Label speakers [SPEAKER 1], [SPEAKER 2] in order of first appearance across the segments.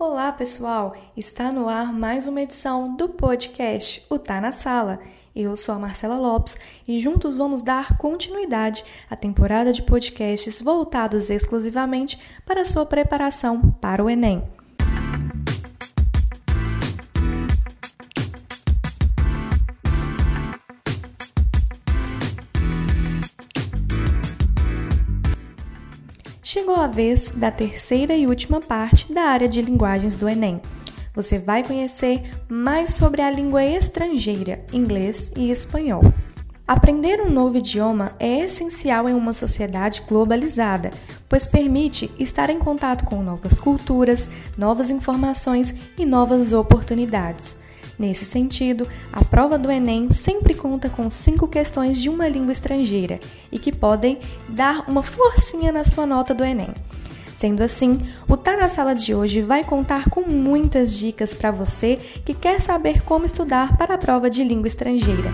[SPEAKER 1] Olá, pessoal! Está no ar mais uma edição do podcast O Tá na Sala. Eu sou a Marcela Lopes e juntos vamos dar continuidade à temporada de podcasts voltados exclusivamente para sua preparação para o Enem. Chegou a vez da terceira e última parte da área de linguagens do Enem. Você vai conhecer mais sobre a língua estrangeira, inglês e espanhol. Aprender um novo idioma é essencial em uma sociedade globalizada, pois permite estar em contato com novas culturas, novas informações e novas oportunidades. Nesse sentido, a prova do Enem sempre conta com cinco questões de uma língua estrangeira e que podem dar uma forcinha na sua nota do Enem. Sendo assim, o Tá na Sala de hoje vai contar com muitas dicas para você que quer saber como estudar para a prova de língua estrangeira.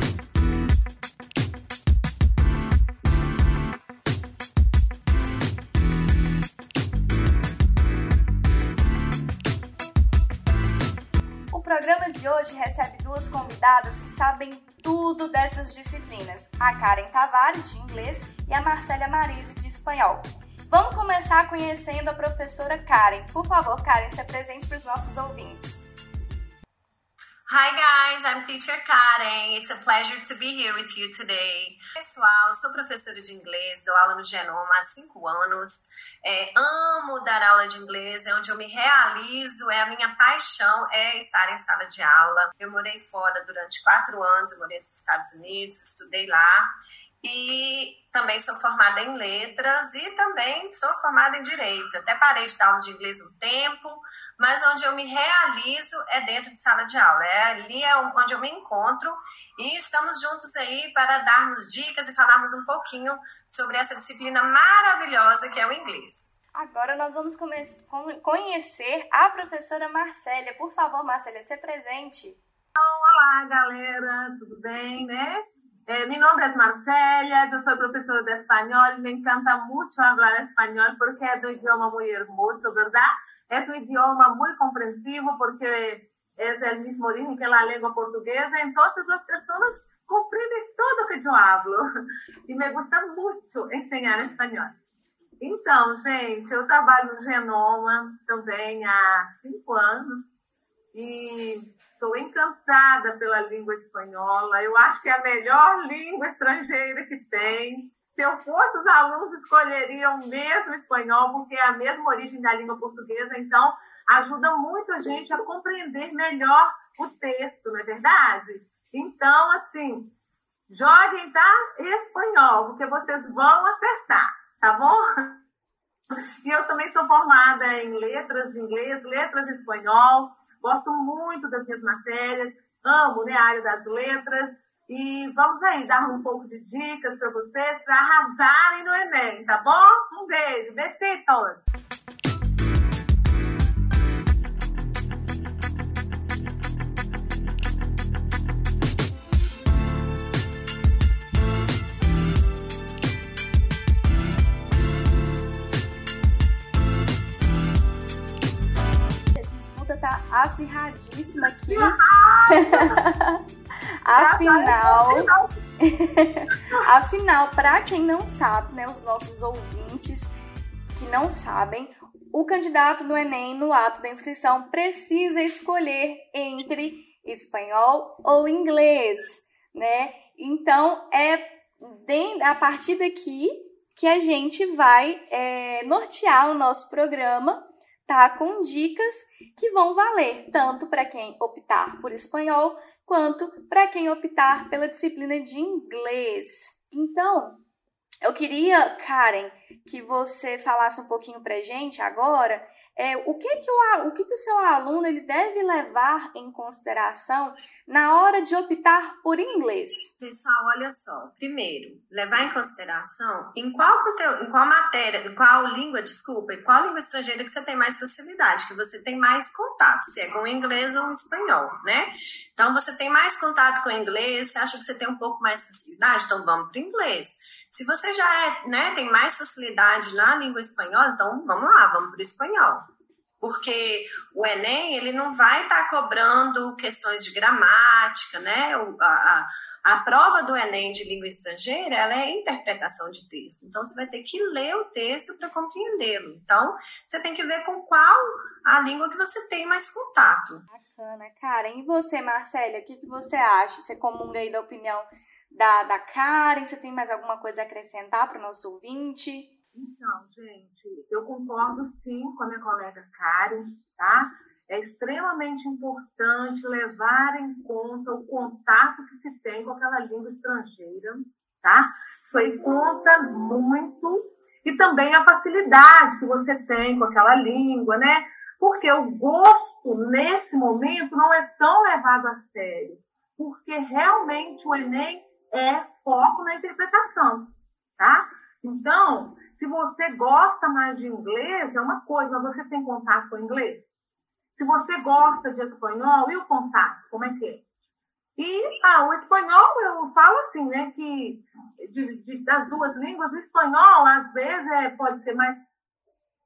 [SPEAKER 1] Convidadas que sabem tudo dessas disciplinas: a Karen Tavares, de inglês, e a Marcela Marise, de espanhol. Vamos começar conhecendo a professora Karen. Por favor, Karen, se apresente para os nossos ouvintes.
[SPEAKER 2] Hi guys, I'm teacher Karen. It's a pleasure to be here with you today. Pessoal, sou professora de inglês, dou aula no Genoma há cinco anos. É, amo dar aula de inglês, é onde eu me realizo, é a minha paixão, é estar em sala de aula. Eu morei fora durante quatro anos, eu morei nos Estados Unidos, estudei lá. E também sou formada em letras e também sou formada em direito. Até parei de dar aula de inglês um tempo, mas onde eu me realizo é dentro de sala de aula. É ali é onde eu me encontro e estamos juntos aí para darmos dicas e falarmos um pouquinho sobre essa disciplina maravilhosa que é o inglês.
[SPEAKER 1] Agora nós vamos conhecer a professora Marcélia. Por favor, Marcélia, se presente.
[SPEAKER 3] Olá, galera, tudo bem, né? Eh, mi nombre es Marcelia, yo soy profesora de español, me encanta mucho hablar español porque es un idioma muy hermoso, ¿verdad? Es un idioma muy comprensivo porque es el mismo origen que la lengua portuguesa, entonces las personas comprendem tudo que eu hablo e me gusta muito ensinar espanhol. Então, gente, eu trabalho no Genoma também há cinco anos e Estou encantada pela língua espanhola. Eu acho que é a melhor língua estrangeira que tem. Se eu fosse, os alunos escolheriam mesmo espanhol, porque é a mesma origem da língua portuguesa. Então, ajuda muito a gente a compreender melhor o texto, não é verdade? Então, assim, joguem, tá? Espanhol, porque vocês vão acertar, tá bom? E eu também sou formada em letras inglês, letras espanhol. Gosto muito das minhas matérias, amo né, a área das letras. E vamos aí dar um pouco de dicas para vocês para arrasarem no Enem, tá bom? Um beijo, besitos!
[SPEAKER 1] acirradíssima aqui. afinal, afinal, para quem não sabe, né, os nossos ouvintes que não sabem, o candidato do Enem no ato da inscrição precisa escolher entre espanhol ou inglês, né? Então é a partir daqui que a gente vai é, nortear o nosso programa tá? Com dicas que vão valer tanto para quem optar por espanhol quanto para quem optar pela disciplina de inglês. Então, eu queria, Karen, que você falasse um pouquinho pra gente agora é, o que que o, o que que o seu aluno ele deve levar em consideração na hora de optar por inglês?
[SPEAKER 2] Pessoal, olha só. Primeiro, levar em consideração em qual conteúdo, em qual matéria, em qual língua, desculpa, em qual língua estrangeira que você tem mais facilidade, que você tem mais contato, se é com inglês ou espanhol, né? Então, você tem mais contato com o inglês, você acha que você tem um pouco mais facilidade, então vamos para o inglês. Se você já é, né, tem mais facilidade na língua espanhola, então vamos lá, vamos para o espanhol. porque o Enem ele não vai estar tá cobrando questões de gramática, né? O, a, a prova do Enem de língua estrangeira, ela é interpretação de texto. Então, você vai ter que ler o texto para compreendê-lo. Então, você tem que ver com qual a língua que você tem mais contato.
[SPEAKER 1] Bacana, Karen. E você, Marcélia, o que, que você acha? Você comunga aí da opinião da, da Karen? Você tem mais alguma coisa a acrescentar para o nosso ouvinte?
[SPEAKER 3] Então, gente, eu concordo sim com a minha colega Karen, tá? É extremamente importante levar em conta o contato que se tem com aquela língua estrangeira, tá? Isso aí conta muito. E também a facilidade que você tem com aquela língua, né? Porque o gosto, nesse momento, não é tão levado a sério. Porque realmente o Enem é foco na interpretação, tá? Então, se você gosta mais de inglês, é uma coisa, mas você tem contato com inglês? Se você gosta de espanhol, e o contato, como é que é? E ah, o espanhol, eu falo assim, né, que de, de, das duas línguas, o espanhol, às vezes, é, pode ser mais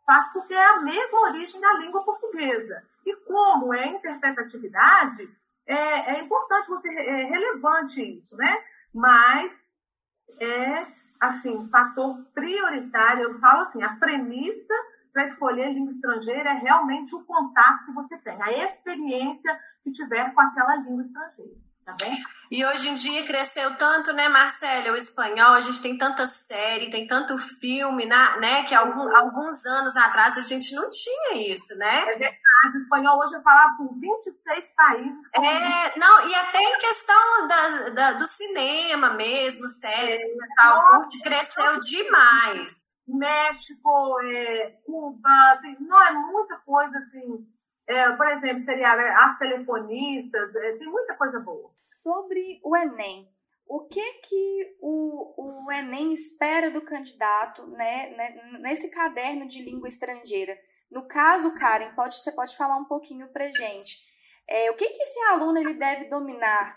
[SPEAKER 3] fácil porque é a mesma origem da língua portuguesa. E como é interpretatividade, é, é importante você, é relevante isso, né? Mas é, assim, fator prioritário, eu falo assim, a premissa para escolher língua estrangeira é realmente o contato que você tem, a experiência que tiver com aquela língua estrangeira, tá bem?
[SPEAKER 2] E hoje em dia cresceu tanto, né, Marcela, o espanhol, a gente tem tanta série, tem tanto filme, né, que algum, alguns anos atrás a gente não tinha isso, né?
[SPEAKER 3] É verdade, o espanhol hoje eu falava com 26 países.
[SPEAKER 2] É, não, e até em questão da, da do cinema mesmo, séries, é, o pessoal cresceu demais.
[SPEAKER 3] México, é, Cuba, tem, não é muita coisa assim. É, por exemplo, seria né, as telefonistas, é, tem muita coisa boa.
[SPEAKER 1] Sobre o Enem, o que que o, o Enem espera do candidato né, né, nesse caderno de língua estrangeira? No caso, Karen, pode, você pode falar um pouquinho para gente. É, o que, que esse aluno ele deve dominar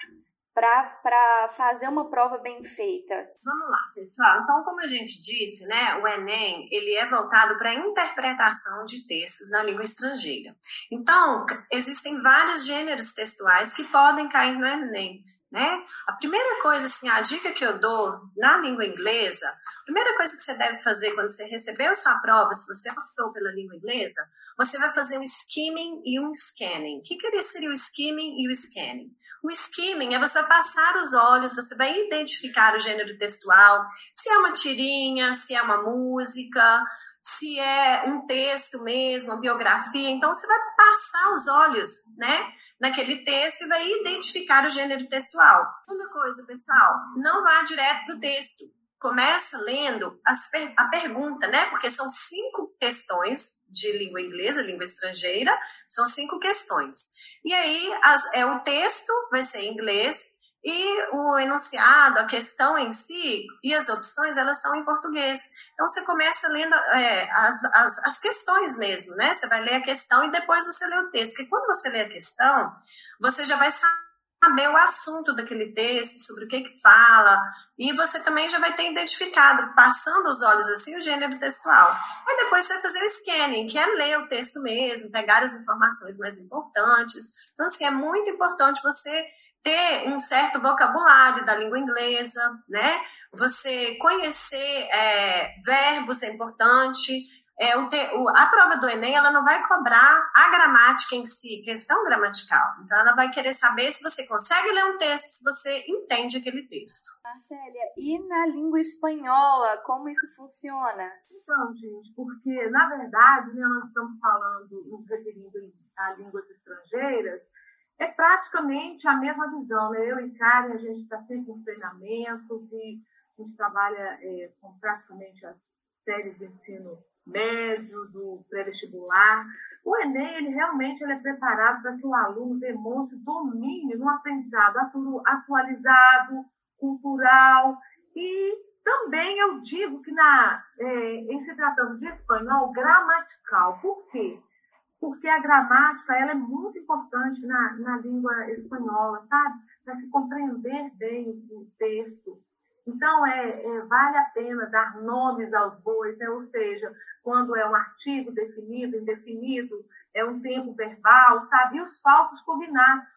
[SPEAKER 1] para fazer uma prova bem feita?
[SPEAKER 2] Vamos lá, pessoal. Então, como a gente disse, né, o Enem ele é voltado para a interpretação de textos na língua estrangeira. Então, existem vários gêneros textuais que podem cair no Enem. Né? A primeira coisa, assim, a dica que eu dou na língua inglesa, a primeira coisa que você deve fazer quando você recebeu sua prova, se você optou pela língua inglesa, você vai fazer um skimming e um scanning. O que, que seria o skimming e o scanning? O skimming é você passar os olhos, você vai identificar o gênero textual, se é uma tirinha, se é uma música, se é um texto mesmo, uma biografia. Então, você vai passar os olhos, né? Naquele texto e vai identificar o gênero textual. Segunda coisa, pessoal, não vá direto para o texto começa lendo per a pergunta, né? Porque são cinco questões de língua inglesa, língua estrangeira, são cinco questões. E aí as, é o texto vai ser em inglês e o enunciado, a questão em si e as opções elas são em português. Então você começa lendo é, as, as, as questões mesmo, né? Você vai ler a questão e depois você lê o texto. Porque quando você lê a questão, você já vai saber saber o assunto daquele texto, sobre o que que fala, e você também já vai ter identificado, passando os olhos assim, o gênero textual. E depois você vai fazer o scanning, que é ler o texto mesmo, pegar as informações mais importantes. Então, assim, é muito importante você ter um certo vocabulário da língua inglesa, né? Você conhecer é, verbos é importante, é, o te, o, a prova do Enem ela não vai cobrar a gramática em si, questão gramatical. Então, ela vai querer saber se você consegue ler um texto, se você entende aquele texto.
[SPEAKER 1] Marcélia, e na língua espanhola, como isso funciona?
[SPEAKER 3] Então, gente, porque, na verdade, né, nós estamos falando, nos referindo a línguas estrangeiras, é praticamente a mesma visão. Né? Eu e Karen, a gente está sempre em treinamentos e a gente trabalha é, com praticamente as séries de ensino médio, do pré-vestibular. O Enem, ele realmente ele é preparado para que o aluno demonstre domínio no aprendizado atualizado, cultural e também eu digo que na, é, em se tratando de espanhol, gramatical. Por quê? Porque a gramática ela é muito importante na, na língua espanhola, sabe? Para se compreender bem o texto. Então, é, é, vale a pena dar nomes aos bois, né? ou seja, quando é um artigo definido, indefinido, é um tempo verbal, sabe? E os falsos cognatos.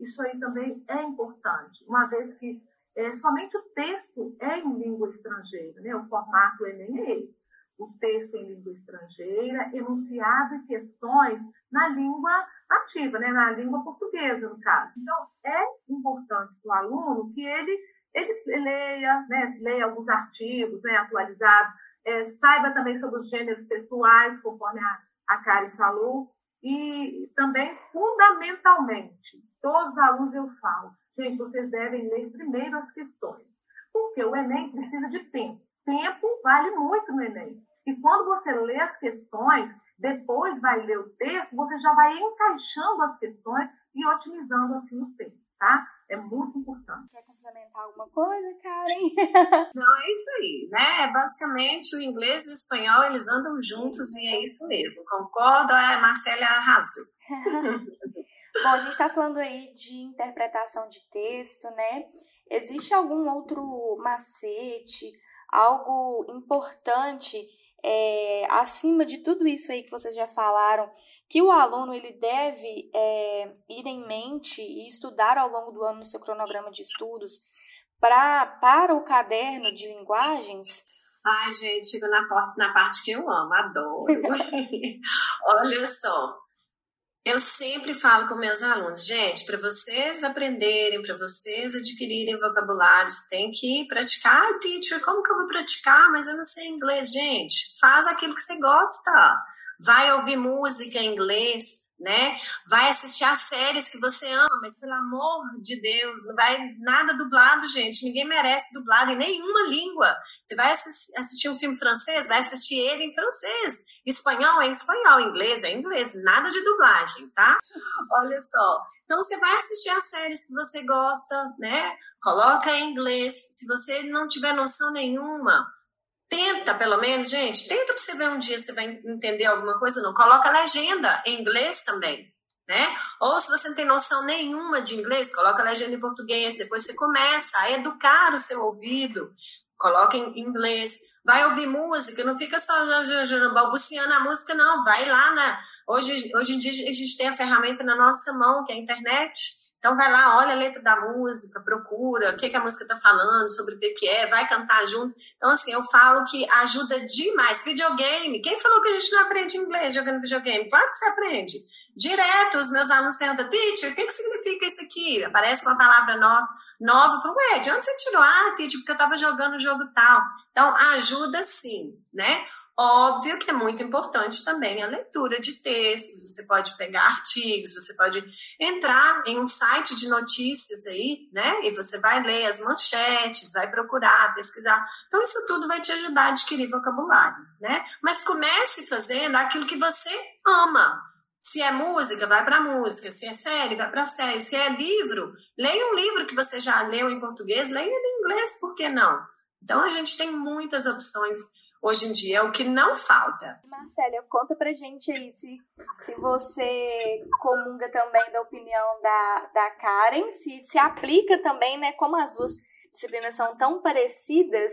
[SPEAKER 3] Isso aí também é importante, uma vez que é, somente o texto é em língua estrangeira, né? o formato é esse. O texto em língua estrangeira, enunciado e questões na língua nativa, né? na língua portuguesa, no caso. Então, é importante para o aluno que ele, ele leia, né? leia alguns artigos né? atualizados, é, saiba também sobre os gêneros pessoais, conforme a, a Karen falou, e também, fundamentalmente, todos os alunos eu falo, gente, vocês devem ler primeiro as questões, porque o Enem precisa de tempo. Tempo vale muito no Enem. E quando você lê as questões, depois vai ler o texto, você já vai encaixando as questões e otimizando assim o texto, tá? É muito importante.
[SPEAKER 1] Quer complementar alguma coisa, Karen?
[SPEAKER 2] Não, é isso aí, né? É basicamente o inglês e o espanhol, eles andam juntos e é isso mesmo. Concordo, a Marcela arrasou.
[SPEAKER 1] Bom, a gente está falando aí de interpretação de texto, né? Existe algum outro macete, algo importante é, acima de tudo isso aí que vocês já falaram, que o aluno ele deve é, ir em mente e estudar ao longo do ano no seu cronograma de estudos pra, para o caderno de linguagens?
[SPEAKER 2] Ai, gente, chego na, na parte que eu amo, adoro. Olha só, eu sempre falo com meus alunos, gente, para vocês aprenderem, para vocês adquirirem vocabulários, tem que praticar. Ah, teacher, como que eu vou praticar? Mas eu não sei inglês, gente. Faz aquilo que você gosta vai ouvir música em inglês, né? Vai assistir as séries que você ama, mas pelo amor de Deus, não vai nada dublado, gente. Ninguém merece dublado em nenhuma língua. Você vai assistir um filme francês, vai assistir ele em francês. Espanhol é espanhol, inglês é inglês, nada de dublagem, tá? Olha só. Então você vai assistir as séries que você gosta, né? Coloca em inglês. Se você não tiver noção nenhuma, Tenta, pelo menos, gente, tenta para você ver um dia se vai entender alguma coisa, não. Coloca legenda em inglês também, né? Ou se você não tem noção nenhuma de inglês, coloca legenda em português, depois você começa a educar o seu ouvido, coloca em inglês, vai ouvir música, não fica só balbuciando a música, não, vai lá na... Hoje, hoje em dia a gente tem a ferramenta na nossa mão, que é a internet, então vai lá, olha a letra da música, procura o que, que a música está falando, sobre o que, é, vai cantar junto. Então, assim, eu falo que ajuda demais. Videogame, quem falou que a gente não aprende inglês jogando videogame? Claro que você aprende. Direto, os meus alunos perguntam, teacher, o que, que significa isso aqui? Aparece uma palavra no, nova, eu falo, ué, de onde você tirou? Ah, teacher, porque eu estava jogando o jogo tal. Então, ajuda sim, né? Óbvio que é muito importante também a leitura de textos. Você pode pegar artigos, você pode entrar em um site de notícias aí, né? E você vai ler as manchetes, vai procurar, pesquisar. Então, isso tudo vai te ajudar a adquirir vocabulário, né? Mas comece fazendo aquilo que você ama. Se é música, vai para música. Se é série, vai para série. Se é livro, leia um livro que você já leu em português, leia em inglês, por que não? Então, a gente tem muitas opções hoje em dia, é o que não falta.
[SPEAKER 1] Marcélia, conta pra gente aí se, se você comunga também da opinião da, da Karen, se se aplica também, né, como as duas disciplinas são tão parecidas,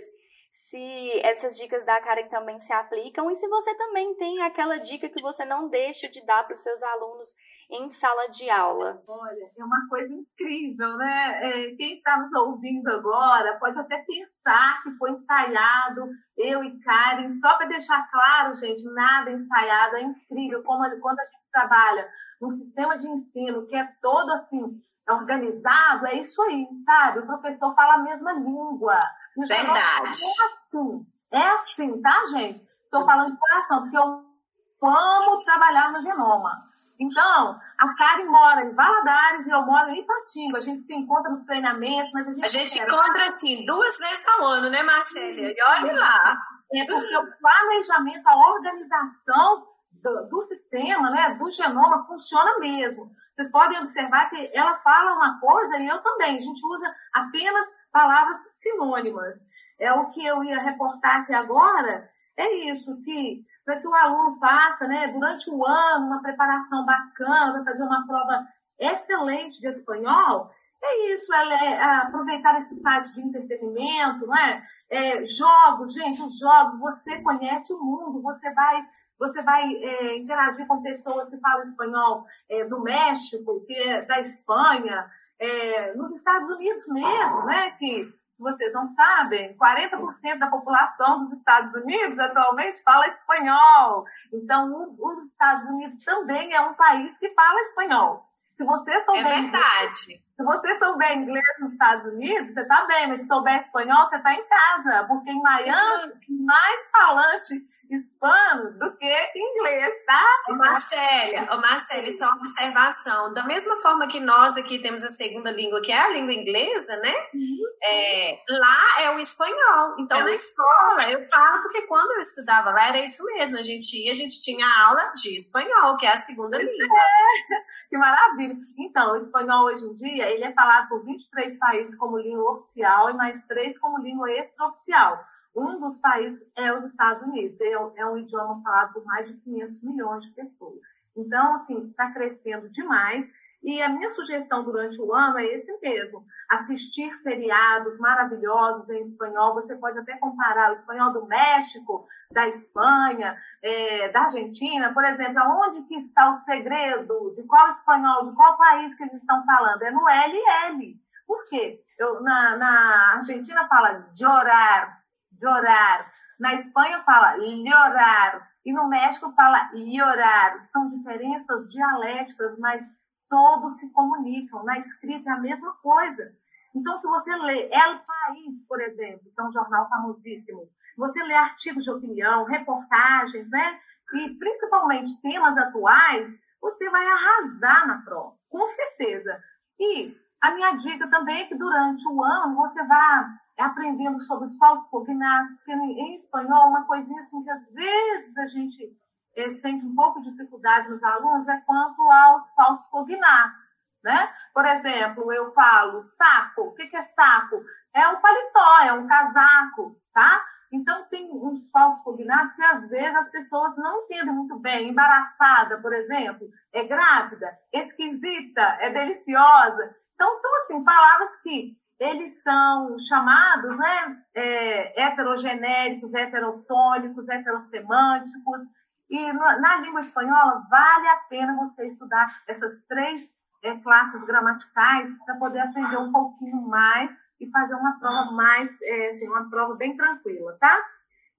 [SPEAKER 1] se essas dicas da Karen também se aplicam e se você também tem aquela dica que você não deixa de dar para os seus alunos em sala de aula.
[SPEAKER 3] Olha, é uma coisa incrível, né? É, quem está nos ouvindo agora pode até pensar que foi ensaiado, eu e Karen, só para deixar claro, gente, nada ensaiado, é incrível como quando a gente trabalha num sistema de ensino que é todo assim organizado, é isso aí, sabe? O professor fala a mesma língua.
[SPEAKER 2] Verdade. É
[SPEAKER 3] assim, é assim, tá, gente? Estou falando de coração, porque eu amo trabalhar no genoma. Então, a Karen mora em Valadares e eu moro em Ipatinga. A gente se encontra nos treinamentos, mas a gente...
[SPEAKER 2] A gente encontra, assim, duas vezes ao ano, né, Marcela? E olhe lá.
[SPEAKER 3] É porque o planejamento, a organização do, do sistema, né, do genoma, funciona mesmo. Vocês podem observar que ela fala uma coisa e eu também. A gente usa apenas palavras sinônimas. É o que eu ia reportar aqui agora, é isso, que para que o aluno faça, né, durante o ano, uma preparação bacana, fazer uma prova excelente de espanhol, é isso, é, é aproveitar esse site de entretenimento, não é? é? Jogos, gente, os jogos, você conhece o mundo, você vai, você vai é, interagir com pessoas que falam espanhol é, do México, que é da Espanha, é, nos Estados Unidos mesmo, né? Que vocês não sabem, 40% da população dos Estados Unidos atualmente fala espanhol. Então, os Estados Unidos também é um país que fala espanhol. Se você souber
[SPEAKER 2] é verdade.
[SPEAKER 3] se você souber inglês nos Estados Unidos, você está bem, mas se souber espanhol, você está em casa. Porque em Miami, mais falante hispano do que inglês, tá?
[SPEAKER 2] Ô Marcélia, ô Marcélia, só uma observação. Da mesma forma que nós aqui temos a segunda língua, que é a língua inglesa, né? Uhum. É, lá é o espanhol. Então, é. na escola, eu falo porque quando eu estudava lá era isso mesmo. A gente ia, a gente tinha aula de espanhol, que é a segunda língua.
[SPEAKER 3] É. Que maravilha. Então, o espanhol hoje em dia, ele é falado por 23 países como língua oficial e mais três como língua extraoficial. Um dos países é os Estados Unidos. É, é um idioma falado por mais de 500 milhões de pessoas. Então, assim, está crescendo demais. E a minha sugestão durante o ano é esse mesmo: assistir feriados maravilhosos em espanhol. Você pode até comparar o espanhol do México, da Espanha, é, da Argentina, por exemplo. Aonde que está o segredo? De qual espanhol? De qual país que eles estão falando? É no LL. Por quê? Eu, na, na Argentina fala llorar, llorar. Na Espanha fala llorar. E no México fala llorar. São diferenças dialéticas, mas todos se comunicam. Na escrita é a mesma coisa. Então, se você lê El País, por exemplo, que é um jornal famosíssimo, você lê artigos de opinião, reportagens, né? E principalmente temas atuais, você vai arrasar na prova, com certeza. E a minha dica também é que durante o ano você vá aprendendo sobre os falsos cognatos, porque em espanhol, uma coisinha assim que às vezes a gente é, sente um pouco de dificuldade nos alunos é quanto aos falsos cognatos. Né? Por exemplo, eu falo saco. O que é saco? É um paletó, é um casaco, tá? Então, tem uns falsos cognatos que às vezes as pessoas não entendem muito bem. Embaraçada, por exemplo, é grávida, esquisita, é deliciosa. Então, são assim, palavras que eles são chamados né, é, heterogenéricos, heterotônicos, heterosemânticos. E na língua espanhola, vale a pena você estudar essas três é, classes gramaticais para poder aprender um pouquinho mais e fazer uma prova mais, é, assim, uma prova bem tranquila, tá?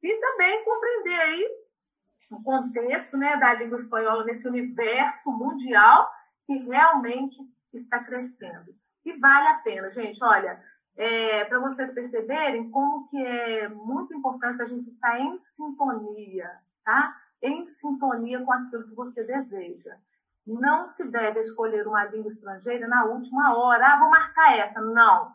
[SPEAKER 3] E também compreender aí o contexto né, da língua espanhola nesse universo mundial que realmente está crescendo. E vale a pena, gente. Olha, é, para vocês perceberem como que é muito importante a gente estar em sintonia, tá? Em sintonia com aquilo que você deseja. Não se deve escolher uma língua estrangeira na última hora. Ah, vou marcar essa. Não.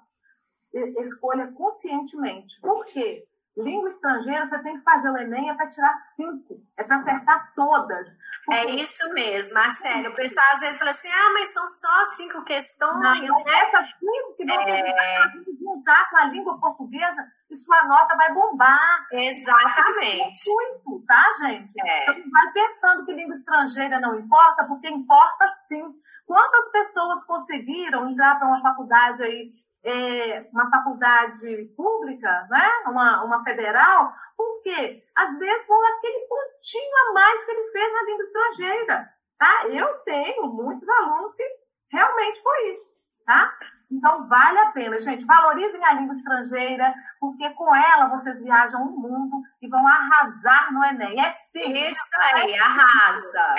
[SPEAKER 3] Escolha conscientemente. Por quê? Língua estrangeira, você tem que fazer o Enem é para tirar cinco, é para acertar todas.
[SPEAKER 2] Porque... É isso mesmo, Marcelo. O pessoal às vezes fala assim, ah, mas são só cinco questões, não,
[SPEAKER 3] né? Essas cinco que você é... juntar com a língua portuguesa e sua nota vai bombar.
[SPEAKER 2] Exatamente.
[SPEAKER 3] Muito, tá, gente? É. Então, vai pensando que língua estrangeira não importa, porque importa sim. Quantas pessoas conseguiram entrar para uma faculdade aí é, uma faculdade pública, né? uma, uma federal, porque às vezes com aquele pontinho a mais que ele fez na língua estrangeira. Tá? Eu tenho muitos alunos que realmente foi isso. Tá? Então, vale a pena, gente. Valorizem a língua estrangeira, porque com ela vocês viajam o mundo e vão arrasar no Enem. É sim.
[SPEAKER 2] Isso aí, arrasa.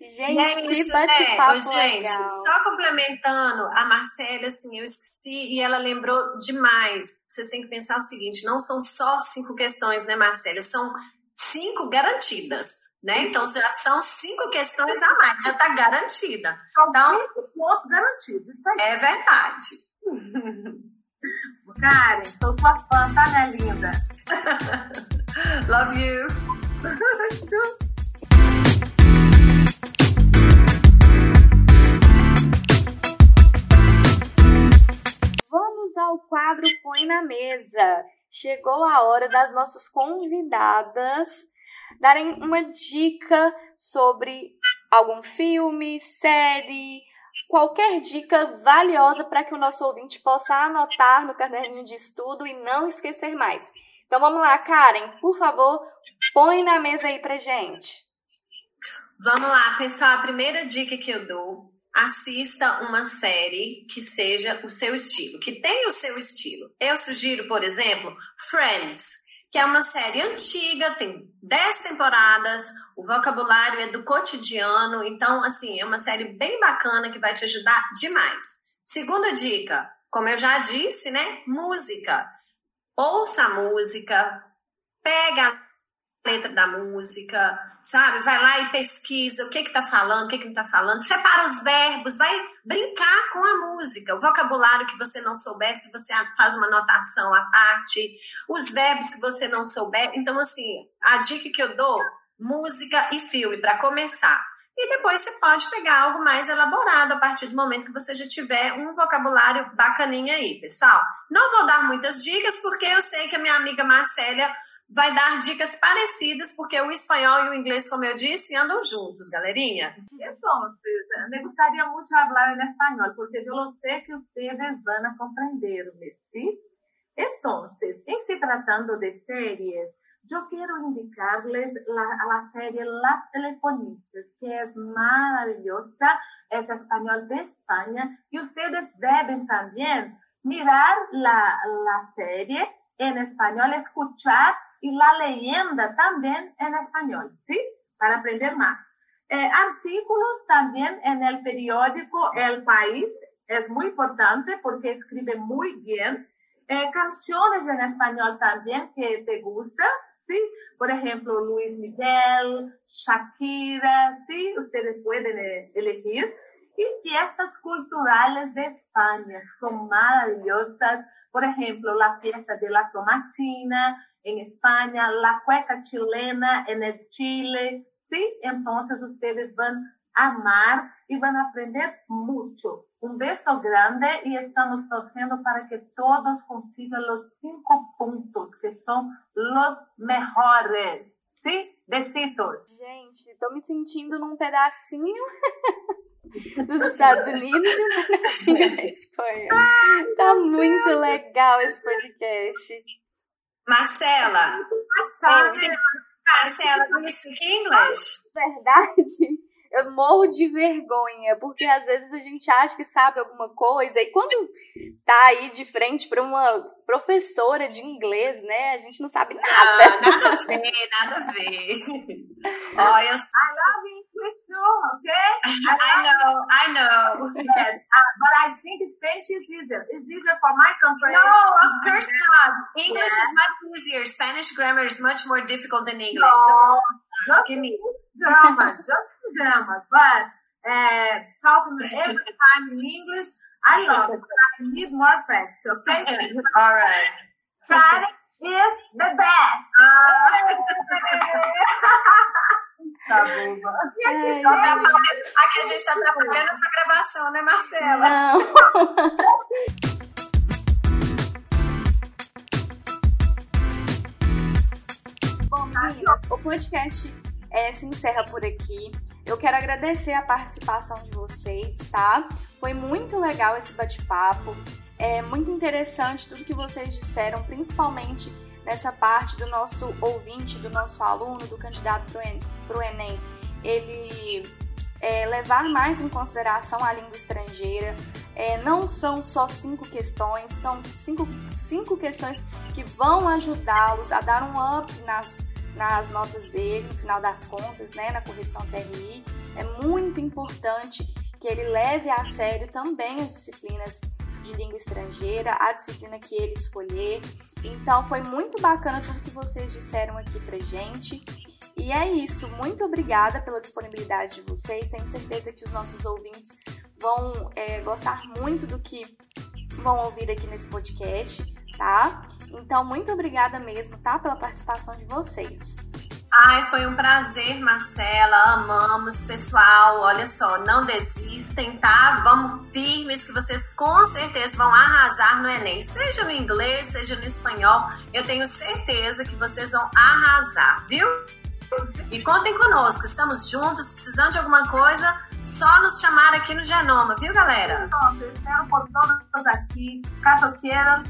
[SPEAKER 1] gente, é isso, né?
[SPEAKER 2] gente, só complementando, a Marcela, assim, eu esqueci e ela lembrou demais. Vocês têm que pensar o seguinte: não são só cinco questões, né, Marcela? São cinco garantidas. Né? Então já são cinco questões a mais, já está garantida. Então,
[SPEAKER 3] cinco pontos garantidos.
[SPEAKER 2] É verdade.
[SPEAKER 3] Karen, sou sua fã, tá, minha linda?
[SPEAKER 2] Love you.
[SPEAKER 1] Vamos ao quadro Põe na Mesa. Chegou a hora das nossas convidadas darem uma dica sobre algum filme, série, qualquer dica valiosa para que o nosso ouvinte possa anotar no caderninho de estudo e não esquecer mais. Então vamos lá, Karen, por favor, põe na mesa aí pra gente.
[SPEAKER 2] Vamos lá, pessoal. A primeira dica que eu dou assista uma série que seja o seu estilo, que tenha o seu estilo. Eu sugiro, por exemplo, Friends, que é uma série antiga, tem 10 temporadas, o vocabulário é do cotidiano, então, assim, é uma série bem bacana que vai te ajudar demais. Segunda dica, como eu já disse, né? Música. Ouça a música, pega letra da música, sabe? Vai lá e pesquisa o que que tá falando, o que que não tá falando, separa os verbos, vai brincar com a música, o vocabulário que você não souber, se você faz uma anotação à parte, os verbos que você não souber. Então, assim, a dica que eu dou, música e filme, para começar. E depois você pode pegar algo mais elaborado a partir do momento que você já tiver um vocabulário bacaninha aí, pessoal. Não vou dar muitas dicas, porque eu sei que a minha amiga Marcélia vai dar dicas parecidas, porque o espanhol e o inglês, como eu disse, andam juntos, galerinha.
[SPEAKER 3] Entonces, me gustaría mucho hablar en español, porque yo lo sé que ustedes van a comprenderme, ¿sí? Entonces, en se tratando de series, yo quiero indicarles la, a la serie Las Telefonistas, que es maravillosa, es español de España, y ustedes deben también mirar la, la serie en español, escuchar y la leyenda también en español, ¿sí? Para aprender más. Eh, artículos también en el periódico El País, es muy importante porque escribe muy bien. Eh, canciones en español también que te gusta, ¿sí? Por ejemplo, Luis Miguel, Shakira, ¿sí? Ustedes pueden eh, elegir. Y fiestas culturales de España son maravillosas. Por ejemplo, la fiesta de la tomatina, en España, la cueca chilena en el Chile, ¿sí? Entonces ustedes van a amar y van a aprender mucho. Un beso grande y estamos torciendo para que todos consigan los cinco puntos que son los mejores. ¿Sí? Besitos.
[SPEAKER 1] Gente, tô me sentindo num pedacinho dos Estados Unidos e um pedacinho da Espanha. Tá muito legal esse podcast.
[SPEAKER 2] Marcela, Marcela, do you speak English?
[SPEAKER 1] Verdade, eu morro de vergonha, porque às vezes a gente acha que sabe alguma coisa e quando tá aí de frente para uma professora de inglês, né, a gente não sabe nada.
[SPEAKER 2] Ah, nada a ver, nada a ver.
[SPEAKER 3] oh, eu... I love okay?
[SPEAKER 2] I, know, I know.
[SPEAKER 3] Yes, uh, but I think Spanish is easier. It's easier for my comprehension.
[SPEAKER 2] No, of course not. English yeah. is much easier. Spanish grammar is much more difficult than English.
[SPEAKER 3] No, just give me drama, just drama. But uh, talking every time in English, I love it. But I need more practice, okay?
[SPEAKER 2] All right.
[SPEAKER 3] Karen is the best.
[SPEAKER 2] Tá boba. É, tá Aqui a gente tá trabalhando essa gravação, né, Marcela?
[SPEAKER 1] Não. Bom, meninas, o podcast é, se encerra por aqui. Eu quero agradecer a participação de vocês, tá? Foi muito legal esse bate-papo. É muito interessante tudo que vocês disseram, principalmente nessa parte do nosso ouvinte, do nosso aluno, do candidato para o Enem, ele é, levar mais em consideração a língua estrangeira. É, não são só cinco questões, são cinco, cinco questões que vão ajudá-los a dar um up nas, nas notas dele, no final das contas, né, na correção TRI. É muito importante que ele leve a sério também as disciplinas de língua estrangeira, a disciplina que ele escolher. Então foi muito bacana tudo que vocês disseram aqui pra gente. E é isso, muito obrigada pela disponibilidade de vocês. Tenho certeza que os nossos ouvintes vão é, gostar muito do que vão ouvir aqui nesse podcast, tá? Então, muito obrigada mesmo, tá? Pela participação de vocês.
[SPEAKER 2] Ai, foi um prazer, Marcela. Amamos, pessoal. Olha só, não desistem, tá? Vamos firmes que vocês com certeza vão arrasar no Enem, seja no inglês, seja no espanhol. Eu tenho certeza que vocês vão arrasar, viu? E contem conosco, estamos juntos, precisando de alguma coisa, só nos chamar aqui no Genoma, viu, galera?
[SPEAKER 3] Então, espero por todos aqui. Caso queiram,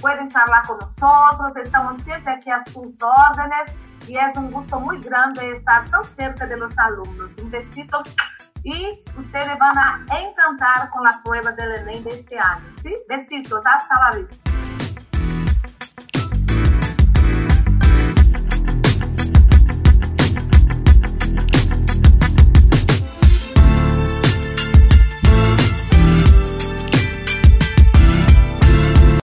[SPEAKER 3] pueden falar com nós. Estamos sempre aqui a suas ordens e é um gosto muito grande estar tão cerca de los alunos. Um besito e vocês vão a encantar com a prova del Enem deste ano. ¿sí? Besitos, hasta la vista.